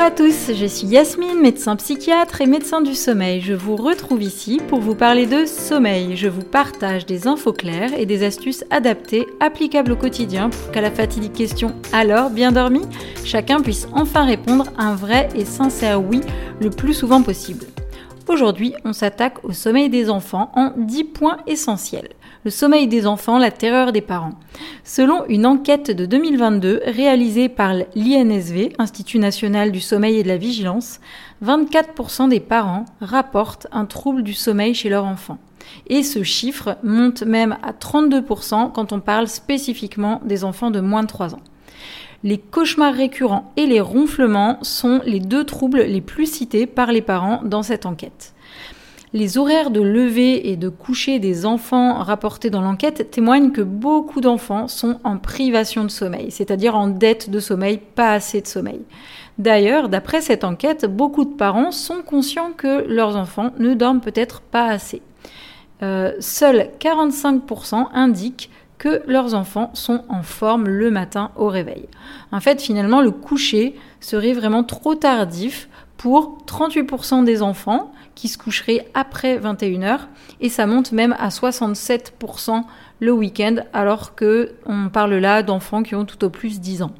Bonjour à tous, je suis Yasmine, médecin psychiatre et médecin du sommeil. Je vous retrouve ici pour vous parler de sommeil. Je vous partage des infos claires et des astuces adaptées, applicables au quotidien pour qu'à la fatidique question alors bien dormi, chacun puisse enfin répondre un vrai et sincère oui le plus souvent possible. Aujourd'hui, on s'attaque au sommeil des enfants en 10 points essentiels le sommeil des enfants, la terreur des parents. Selon une enquête de 2022 réalisée par l'INSV, Institut national du sommeil et de la vigilance, 24% des parents rapportent un trouble du sommeil chez leur enfant. Et ce chiffre monte même à 32% quand on parle spécifiquement des enfants de moins de 3 ans. Les cauchemars récurrents et les ronflements sont les deux troubles les plus cités par les parents dans cette enquête. Les horaires de lever et de coucher des enfants rapportés dans l'enquête témoignent que beaucoup d'enfants sont en privation de sommeil, c'est-à-dire en dette de sommeil, pas assez de sommeil. D'ailleurs, d'après cette enquête, beaucoup de parents sont conscients que leurs enfants ne dorment peut-être pas assez. Euh, seuls 45% indiquent que leurs enfants sont en forme le matin au réveil. En fait, finalement, le coucher serait vraiment trop tardif pour 38% des enfants qui se coucheraient après 21h et ça monte même à 67% le week-end alors que on parle là d'enfants qui ont tout au plus 10 ans.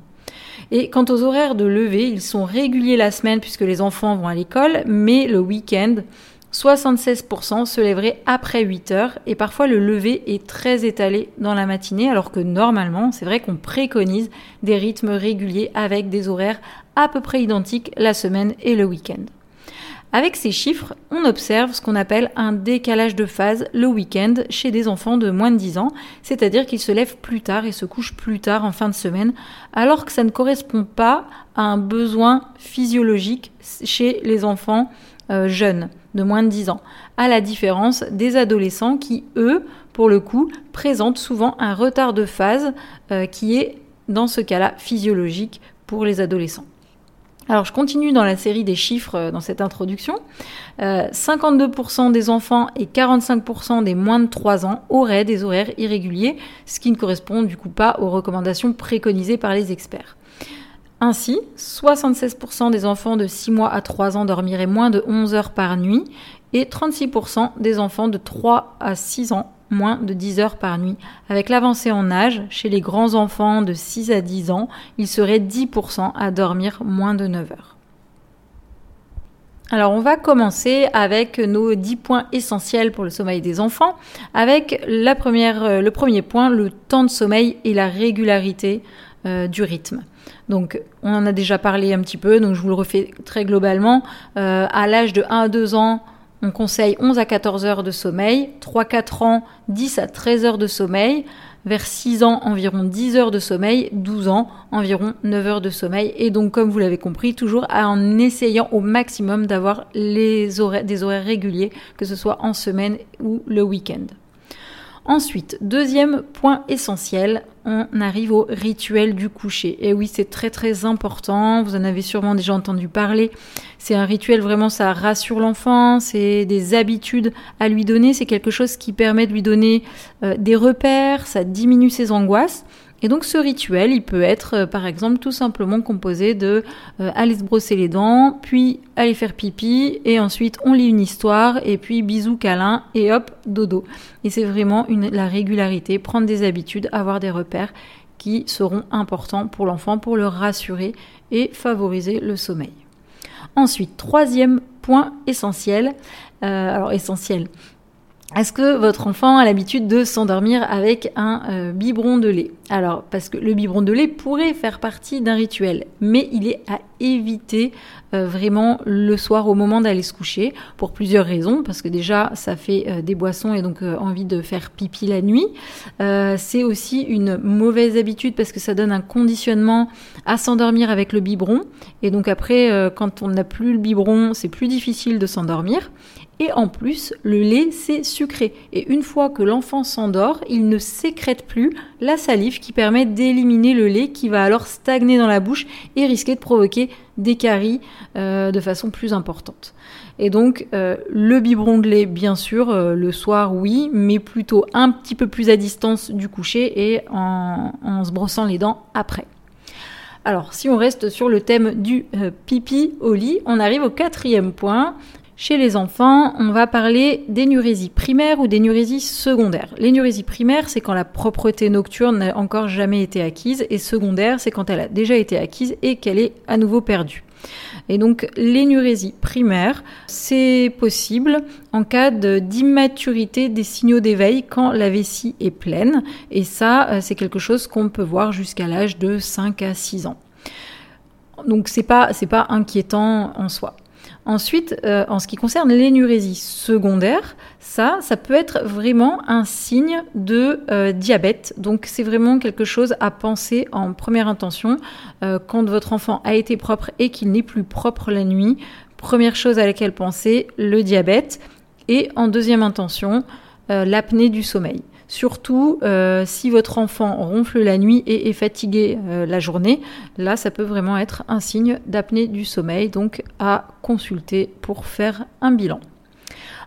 Et quant aux horaires de lever, ils sont réguliers la semaine puisque les enfants vont à l'école, mais le week-end, 76% se lèveraient après 8 heures et parfois le lever est très étalé dans la matinée alors que normalement c'est vrai qu'on préconise des rythmes réguliers avec des horaires à peu près identiques la semaine et le week-end. Avec ces chiffres, on observe ce qu'on appelle un décalage de phase le week-end chez des enfants de moins de 10 ans, c'est-à-dire qu'ils se lèvent plus tard et se couchent plus tard en fin de semaine, alors que ça ne correspond pas à un besoin physiologique chez les enfants euh, jeunes de moins de 10 ans, à la différence des adolescents qui, eux, pour le coup, présentent souvent un retard de phase euh, qui est, dans ce cas-là, physiologique pour les adolescents. Alors je continue dans la série des chiffres euh, dans cette introduction. 52% euh, des enfants et 45% des moins de 3 ans auraient des horaires irréguliers, ce qui ne correspond du coup pas aux recommandations préconisées par les experts. Ainsi, 76% des enfants de 6 mois à 3 ans dormiraient moins de 11 heures par nuit et 36% des enfants de 3 à 6 ans moins de 10 heures par nuit. Avec l'avancée en âge, chez les grands enfants de 6 à 10 ans, il serait 10% à dormir moins de 9 heures. Alors on va commencer avec nos 10 points essentiels pour le sommeil des enfants, avec la première, euh, le premier point, le temps de sommeil et la régularité euh, du rythme. Donc on en a déjà parlé un petit peu, donc je vous le refais très globalement. Euh, à l'âge de 1 à 2 ans, on conseille 11 à 14 heures de sommeil, 3-4 ans 10 à 13 heures de sommeil, vers 6 ans environ 10 heures de sommeil, 12 ans environ 9 heures de sommeil et donc comme vous l'avez compris toujours en essayant au maximum d'avoir des horaires réguliers que ce soit en semaine ou le week-end. Ensuite, deuxième point essentiel, on arrive au rituel du coucher. Et oui, c'est très très important, vous en avez sûrement déjà entendu parler. C'est un rituel vraiment, ça rassure l'enfant, c'est des habitudes à lui donner, c'est quelque chose qui permet de lui donner euh, des repères, ça diminue ses angoisses. Et donc ce rituel, il peut être euh, par exemple tout simplement composé de euh, aller se brosser les dents, puis aller faire pipi, et ensuite on lit une histoire, et puis bisous câlin, et hop, dodo. Et c'est vraiment une, la régularité, prendre des habitudes, avoir des repères qui seront importants pour l'enfant pour le rassurer et favoriser le sommeil. Ensuite, troisième point essentiel, euh, alors essentiel, est-ce que votre enfant a l'habitude de s'endormir avec un biberon de lait? Alors, parce que le biberon de lait pourrait faire partie d'un rituel, mais il est à éviter euh, vraiment le soir au moment d'aller se coucher, pour plusieurs raisons, parce que déjà, ça fait euh, des boissons et donc envie de faire pipi la nuit. c'est aussi une mauvaise habitude parce que ça donne un conditionnement à s'endormir avec le biberon, et donc après, quand on n'a plus le biberon, c'est plus difficile de s'endormir. Et en plus, le lait, c'est sucré. Et une fois que l'enfant s'endort, il ne sécrète plus la salive qui permet d'éliminer le lait qui va alors stagner dans la bouche et risquer de provoquer des caries euh, de façon plus importante. Et donc euh, le biberon de lait, bien sûr, euh, le soir, oui, mais plutôt un petit peu plus à distance du coucher et en se brossant les dents après. Alors, si on reste sur le thème du pipi au lit, on arrive au quatrième point, chez les enfants, on va parler d'énurésie primaire ou d'énurésie secondaire. L'énurésie primaire, c'est quand la propreté nocturne n'a encore jamais été acquise, et secondaire, c'est quand elle a déjà été acquise et qu'elle est à nouveau perdue. Et donc l'énurésie primaire, c'est possible en cas d'immaturité des signaux d'éveil quand la vessie est pleine. Et ça, euh, c'est quelque chose qu'on peut voir jusqu'à l'âge de 5 à 6 ans. Donc c'est pas pas inquiétant en soi. Ensuite, euh, en ce qui concerne l'énurésie secondaire, ça, ça peut être vraiment un signe de euh, diabète. Donc, c'est vraiment quelque chose à penser en première intention. Euh, quand votre enfant a été propre et qu'il n'est plus propre la nuit, première chose à laquelle penser, le diabète. Et en deuxième intention, l'apnée du sommeil. Surtout euh, si votre enfant ronfle la nuit et est fatigué euh, la journée, là ça peut vraiment être un signe d'apnée du sommeil, donc à consulter pour faire un bilan.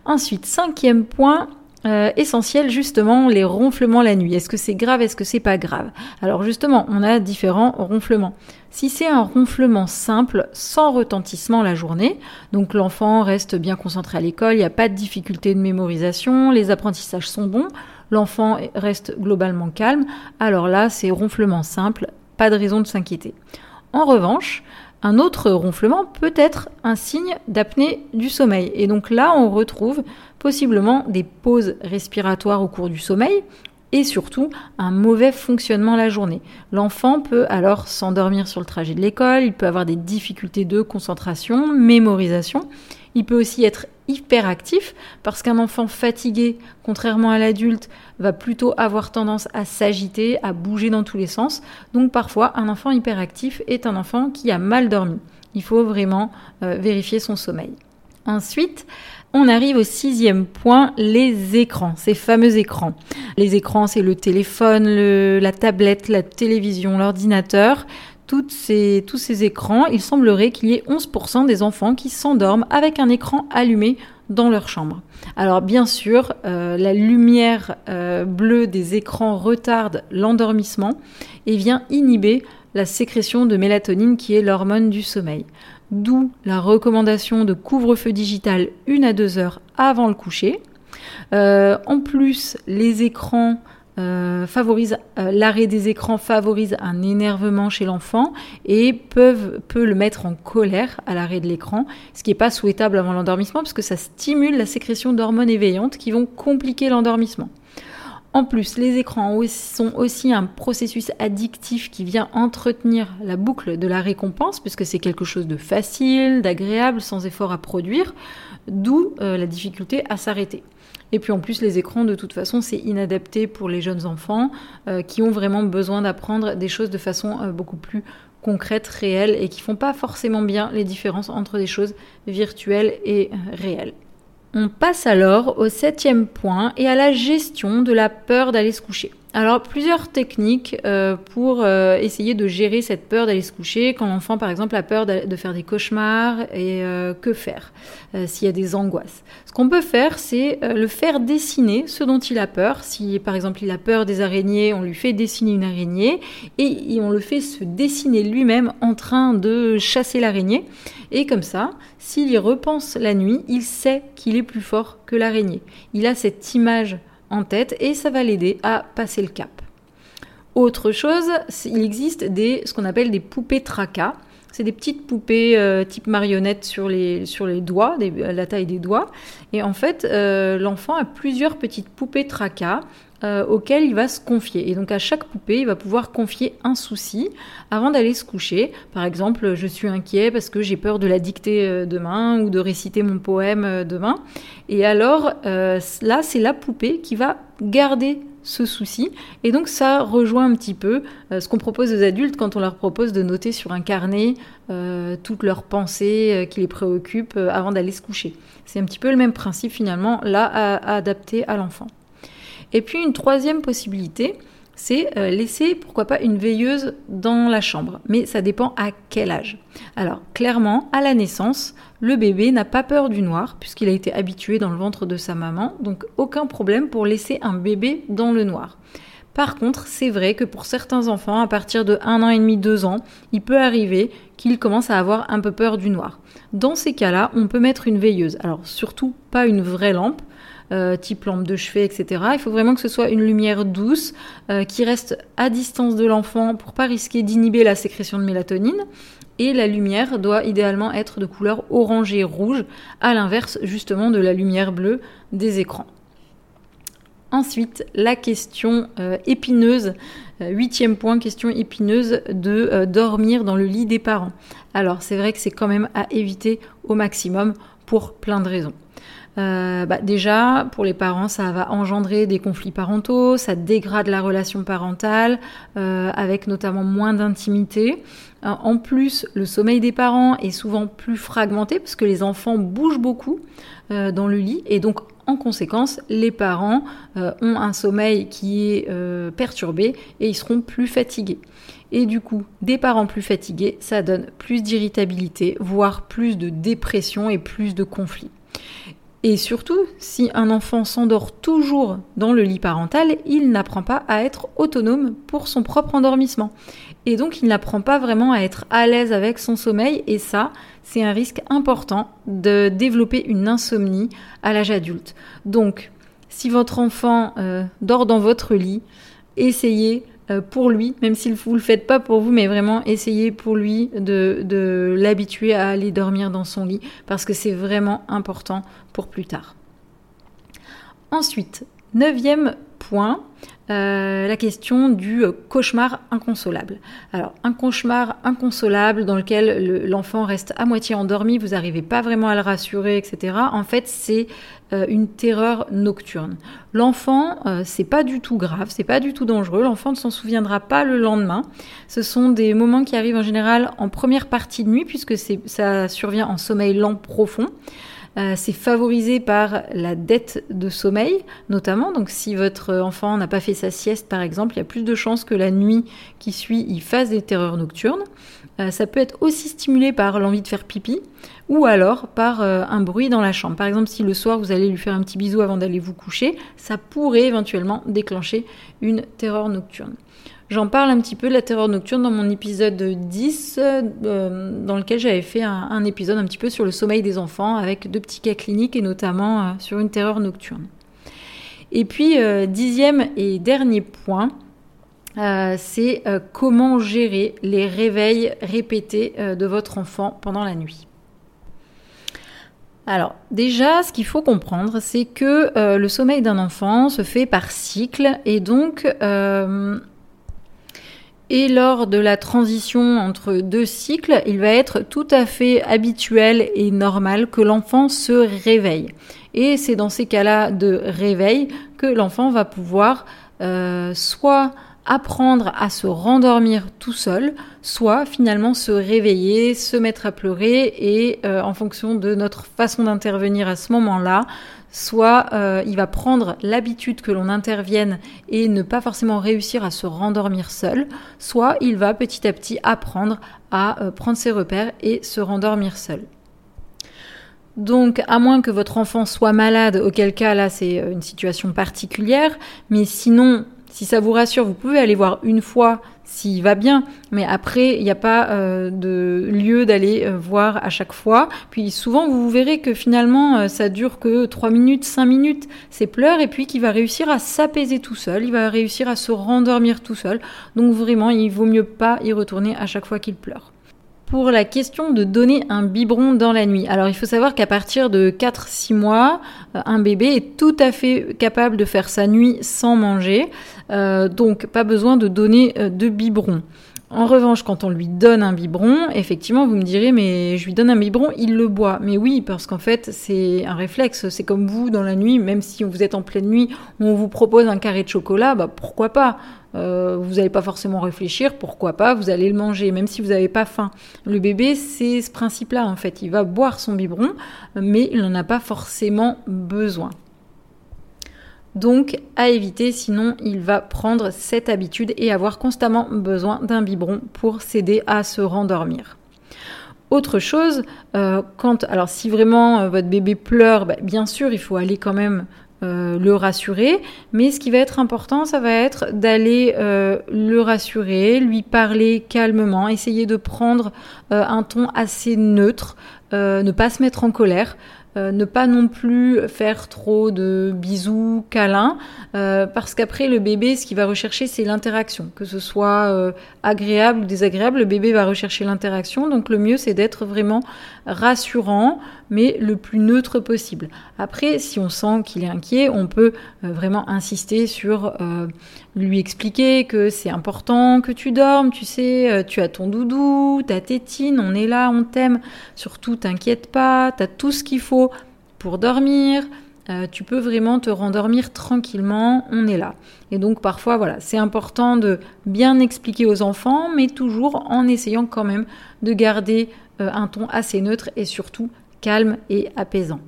Ensuite, cinquième point, euh, essentiel justement les ronflements la nuit. Est-ce que c'est grave Est-ce que c'est pas grave? Alors justement, on a différents ronflements. Si c'est un ronflement simple, sans retentissement la journée, donc l'enfant reste bien concentré à l'école, il n'y a pas de difficulté de mémorisation, les apprentissages sont bons, l'enfant reste globalement calme, alors là, c'est ronflement simple, pas de raison de s'inquiéter. En revanche, un autre ronflement peut être un signe d'apnée du sommeil. Et donc là, on retrouve possiblement des pauses respiratoires au cours du sommeil et surtout un mauvais fonctionnement la journée. L'enfant peut alors s'endormir sur le trajet de l'école, il peut avoir des difficultés de concentration, mémorisation. Il peut aussi être hyperactif parce qu'un enfant fatigué, contrairement à l'adulte, va plutôt avoir tendance à s'agiter, à bouger dans tous les sens. Donc parfois, un enfant hyperactif est un enfant qui a mal dormi. Il faut vraiment euh, vérifier son sommeil. Ensuite, on arrive au sixième point, les écrans, ces fameux écrans. Les écrans, c'est le téléphone, la tablette, la télévision, l'ordinateur tous ces écrans, il semblerait qu'il y ait 11% des enfants qui s'endorment avec un écran allumé dans leur chambre. Alors bien sûr, euh, la lumière euh, bleue des écrans retarde l'endormissement et vient inhiber la sécrétion de mélatonine qui est l'hormone du sommeil. D'où la recommandation de couvre-feu digital une à deux heures avant le coucher. Euh, en plus, les écrans euh, favorise euh, l'arrêt des écrans favorise un énervement chez l'enfant et peuvent peut le mettre en colère à l'arrêt de l'écran, ce qui n'est pas souhaitable avant l'endormissement parce que ça stimule la sécrétion d'hormones éveillantes qui vont compliquer l'endormissement. En plus, les écrans sont aussi un processus addictif qui vient entretenir la boucle de la récompense, puisque c'est quelque chose de facile, d'agréable, sans effort à produire, d'où euh, la difficulté à s'arrêter. Et puis en plus, les écrans, de toute façon, c'est inadapté pour les jeunes enfants euh, qui ont vraiment besoin d'apprendre des choses de façon euh, beaucoup plus concrète, réelle, et qui font pas forcément bien les différences entre des choses virtuelles et euh, réelles. On passe alors au septième point et à la gestion de la peur d'aller se coucher. Alors plusieurs techniques euh, pour euh, essayer de gérer cette peur d'aller se coucher quand l'enfant par exemple a peur de faire des cauchemars et euh, que faire s'il y a des angoisses. Ce qu'on peut faire c'est le faire dessiner ce dont il a peur. Si par exemple il a peur des araignées, on lui fait dessiner une araignée et, et on le fait se dessiner lui-même en train de chasser l'araignée. Et comme ça, s'il y repense la nuit, il sait qu'il est plus fort que l'araignée. Il a cette image tête et ça va l'aider à passer le cap. Autre chose, il existe des, ce qu'on appelle des poupées tracas. C'est des petites poupées euh, type marionnettes sur les, sur les doigts, la taille des doigts. Et en fait, euh, l'enfant a plusieurs petites poupées tracas euh, auxquelles il va se confier. Et donc à chaque poupée, il va pouvoir confier un souci avant d'aller se coucher. Par exemple, je suis inquiet parce que j'ai peur de la dicter demain ou de réciter mon poème demain. Et alors là, c'est la poupée qui va garder ce souci. Et donc ça rejoint un petit peu euh, ce qu'on propose aux adultes quand on leur propose de noter sur un carnet euh, toutes leurs pensées euh, qui les préoccupent avant d'aller se coucher. C'est un petit peu le même principe finalement là à, adapter à l'enfant. Et puis une troisième possibilité, c'est euh, laisser pourquoi pas une veilleuse dans la chambre, mais ça dépend à quel âge. Alors clairement, à la naissance, le bébé n'a pas peur du noir puisqu'il a été habitué dans le ventre de sa maman, donc aucun problème pour laisser un bébé dans le noir. Par contre, c'est vrai que pour certains enfants, à partir de 1 an et demi, 2 ans, il peut arriver qu'ils commencent à avoir un peu peur du noir. Dans ces cas-là, on peut mettre une veilleuse. Alors surtout pas une vraie lampe, euh, type lampe de chevet, etc. Il faut vraiment que ce soit une lumière douce euh, qui reste à distance de l'enfant pour pas risquer d'inhiber la sécrétion de mélatonine. Et la lumière doit idéalement être de couleur orangée rouge, à l'inverse justement de la lumière bleue des écrans. Ensuite, la question euh, épineuse, huitième point, question épineuse de dormir dans le lit des parents. Alors c'est vrai que c'est quand même à éviter au maximum pour plein de raisons. Euh, bah déjà, pour les parents, ça va engendrer des conflits parentaux, ça dégrade la relation parentale, euh, avec notamment moins d'intimité. Euh, en plus, le sommeil des parents est souvent plus fragmenté parce que les enfants bougent beaucoup dans le lit et donc en conséquence, les parents ont un sommeil qui est perturbé et ils seront plus fatigués. Et du coup, des parents plus fatigués, ça donne plus d'irritabilité, voire plus de dépression et plus de conflits. Et surtout, si un enfant s'endort toujours dans le lit parental, il n'apprend pas à être autonome pour son propre endormissement. Et donc, il n'apprend pas vraiment à être à l'aise avec son sommeil. Et ça, c'est un risque important de développer une insomnie à l'âge adulte. Donc, si votre enfant euh, dort dans votre lit, essayez pour lui, même si vous le faites pas pour vous, mais vraiment essayez pour lui de, de l'habituer à aller dormir dans son lit, parce que c'est vraiment important pour plus tard. Ensuite, neuvième point, euh, la question du cauchemar inconsolable. Alors, un cauchemar inconsolable dans lequel l'enfant reste à moitié endormi, vous n'arrivez pas vraiment à le rassurer, etc. En fait, c'est euh, une terreur nocturne. L'enfant, euh, c'est pas du tout grave, c'est pas du tout dangereux. L'enfant ne s'en souviendra pas le lendemain. Ce sont des moments qui arrivent en général en première partie de nuit, puisque ça survient en sommeil lent profond. Euh, c'est favorisé par la dette de sommeil, notamment. Donc, si votre enfant n'a pas fait sa sieste, par exemple, il y a plus de chances que la nuit qui suit, il fasse des terreurs nocturnes. Euh, ça peut être aussi stimulé par l'envie de faire pipi ou alors par euh, un bruit dans la chambre. Par exemple, si le soir vous allez lui faire un petit bisou avant d'aller vous coucher, ça pourrait éventuellement déclencher une terreur nocturne. J'en parle un petit peu de la terreur nocturne dans mon épisode 10, euh, dans lequel j'avais fait un, épisode un petit peu sur le sommeil des enfants avec deux petits cas cliniques et notamment euh, sur une terreur nocturne. Et puis, euh, dixième et dernier point, c'est comment gérer les réveils répétés de votre enfant pendant la nuit. Alors déjà, ce qu'il faut comprendre, c'est que le sommeil d'un enfant se fait par cycle et donc et lors de la transition entre deux cycles, il va être tout à fait habituel et normal que l'enfant se réveille. Et c'est dans ces cas-là de réveil que l'enfant va pouvoir euh, soit apprendre à se rendormir tout seul, soit finalement se réveiller, se mettre à pleurer et euh, en fonction de notre façon d'intervenir à ce moment-là, soit euh, il va prendre l'habitude que l'on intervienne et ne pas forcément réussir à se rendormir seul, soit il va petit à petit apprendre à euh, prendre ses repères et se rendormir seul. Donc, à moins que votre enfant soit malade, auquel cas là c'est euh, une situation particulière, mais sinon si ça vous rassure, vous pouvez aller voir une fois s'il va bien, mais après, il n'y a pas euh, de lieu d'aller euh, voir à chaque fois. Puis souvent, vous verrez que finalement, euh, ça dure que 3 minutes, 5 minutes, ces pleurs, et puis qu'il va réussir à s'apaiser tout seul, il va réussir à se rendormir tout seul. Donc vraiment, il vaut mieux pas y retourner à chaque fois qu'il pleure pour la question de donner un biberon dans la nuit. Alors il faut savoir qu'à partir de 4-6 mois, euh, un bébé est tout à fait capable de faire sa nuit sans manger, euh, donc pas besoin de donner euh, de biberon. En revanche, quand on lui donne un biberon, effectivement, vous me direz, mais je lui donne un biberon, il le boit. Mais oui, parce qu'en fait, c'est un réflexe. C'est comme vous, dans la nuit, même si vous êtes en pleine nuit, on vous propose un carré de chocolat, bah pourquoi pas? Euh, vous n'allez pas forcément réfléchir, pourquoi pas, vous allez le manger, même si vous n'avez pas faim. Le bébé, c'est ce principe-là, en fait. Il va boire son biberon, mais il n'en a pas forcément besoin. Donc à éviter, sinon il va prendre cette habitude et avoir constamment besoin d'un biberon pour s'aider à se rendormir. Autre chose, euh, quand alors si vraiment euh, votre bébé pleure, bah, bien sûr il faut aller quand même euh, le rassurer, mais ce qui va être important, ça va être d'aller le rassurer, lui parler calmement, essayer de prendre un ton assez neutre, ne pas se mettre en colère. Euh, ne pas non plus faire trop de bisous, câlins, euh, parce qu'après le bébé, ce qu'il va rechercher, c'est l'interaction, que ce soit euh, agréable ou désagréable, le bébé va rechercher l'interaction, donc le mieux c'est d'être vraiment rassurant, mais le plus neutre possible. Après, si on sent qu'il est inquiet, on peut vraiment insister sur lui expliquer que c'est important que tu dormes, tu sais, tu as ton doudou, ta tétine, on est là, on t'aime, surtout t'inquiète pas, tu as tout ce qu'il faut pour dormir. Euh, tu peux vraiment te rendormir tranquillement, on est là. Et donc parfois, voilà, c'est important de bien expliquer aux enfants, mais toujours en essayant quand même de garder euh, un ton assez neutre et surtout calme et apaisant.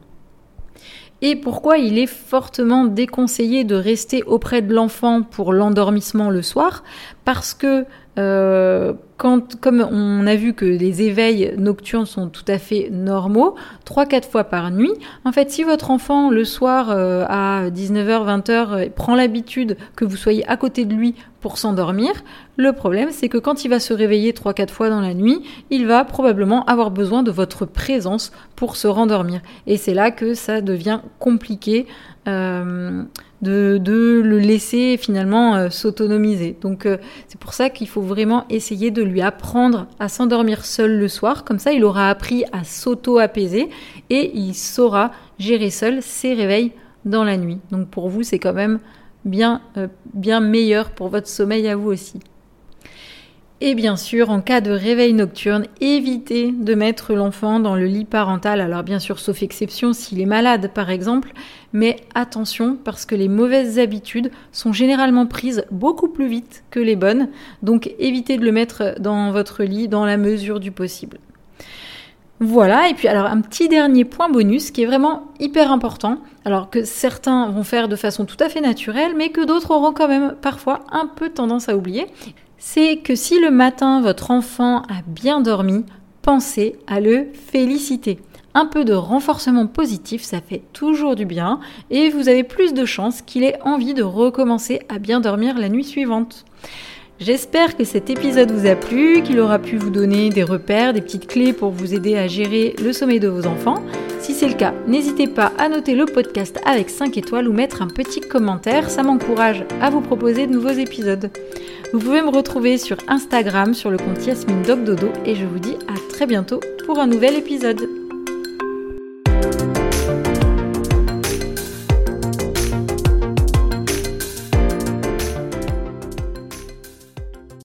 Et pourquoi il est fortement déconseillé de rester auprès de l'enfant pour l'endormissement le soir? Parce que euh, comme on a vu que les éveils nocturnes sont tout à fait normaux, 3-4 fois par nuit, en fait, si votre enfant le soir euh, à 19h, 20h euh, prend l'habitude que vous soyez à côté de lui pour s'endormir, le problème c'est que quand il va se réveiller 3-4 fois dans la nuit, il va probablement avoir besoin de votre présence pour se rendormir. Et c'est là que ça devient compliqué. Euh, de, le laisser finalement euh, s'autonomiser. Donc euh, c'est pour ça qu'il faut vraiment essayer de lui apprendre à s'endormir seul le soir, comme ça il aura appris à s'auto-apaiser et il saura gérer seul ses réveils dans la nuit. Donc pour vous c'est quand même bien, bien meilleur pour votre sommeil à vous aussi. Et bien sûr, en cas de réveil nocturne, évitez de mettre l'enfant dans le lit parental. Alors bien sûr, sauf exception s'il est malade par exemple, mais attention parce que les mauvaises habitudes sont généralement prises beaucoup plus vite que les bonnes. Donc évitez de le mettre dans votre lit dans la mesure du possible. Voilà, et puis alors un petit dernier point bonus qui est vraiment hyper important, alors que certains vont faire de façon tout à fait naturelle, mais que d'autres auront quand même parfois un peu tendance à oublier c'est que si le matin votre enfant a bien dormi, pensez à le féliciter. Un peu de renforcement positif, ça fait toujours du bien et vous avez plus de chances qu'il ait envie de recommencer à bien dormir la nuit suivante. J'espère que cet épisode vous a plu, qu'il aura pu vous donner des repères, des petites clés pour vous aider à gérer le sommeil de vos enfants. Si c'est le cas, n'hésitez pas à noter le podcast avec 5 étoiles ou mettre un petit commentaire, ça m'encourage à vous proposer de nouveaux épisodes. Vous pouvez me retrouver sur Instagram sur le compte Yasmine Dodo et je vous dis à très bientôt pour un nouvel épisode.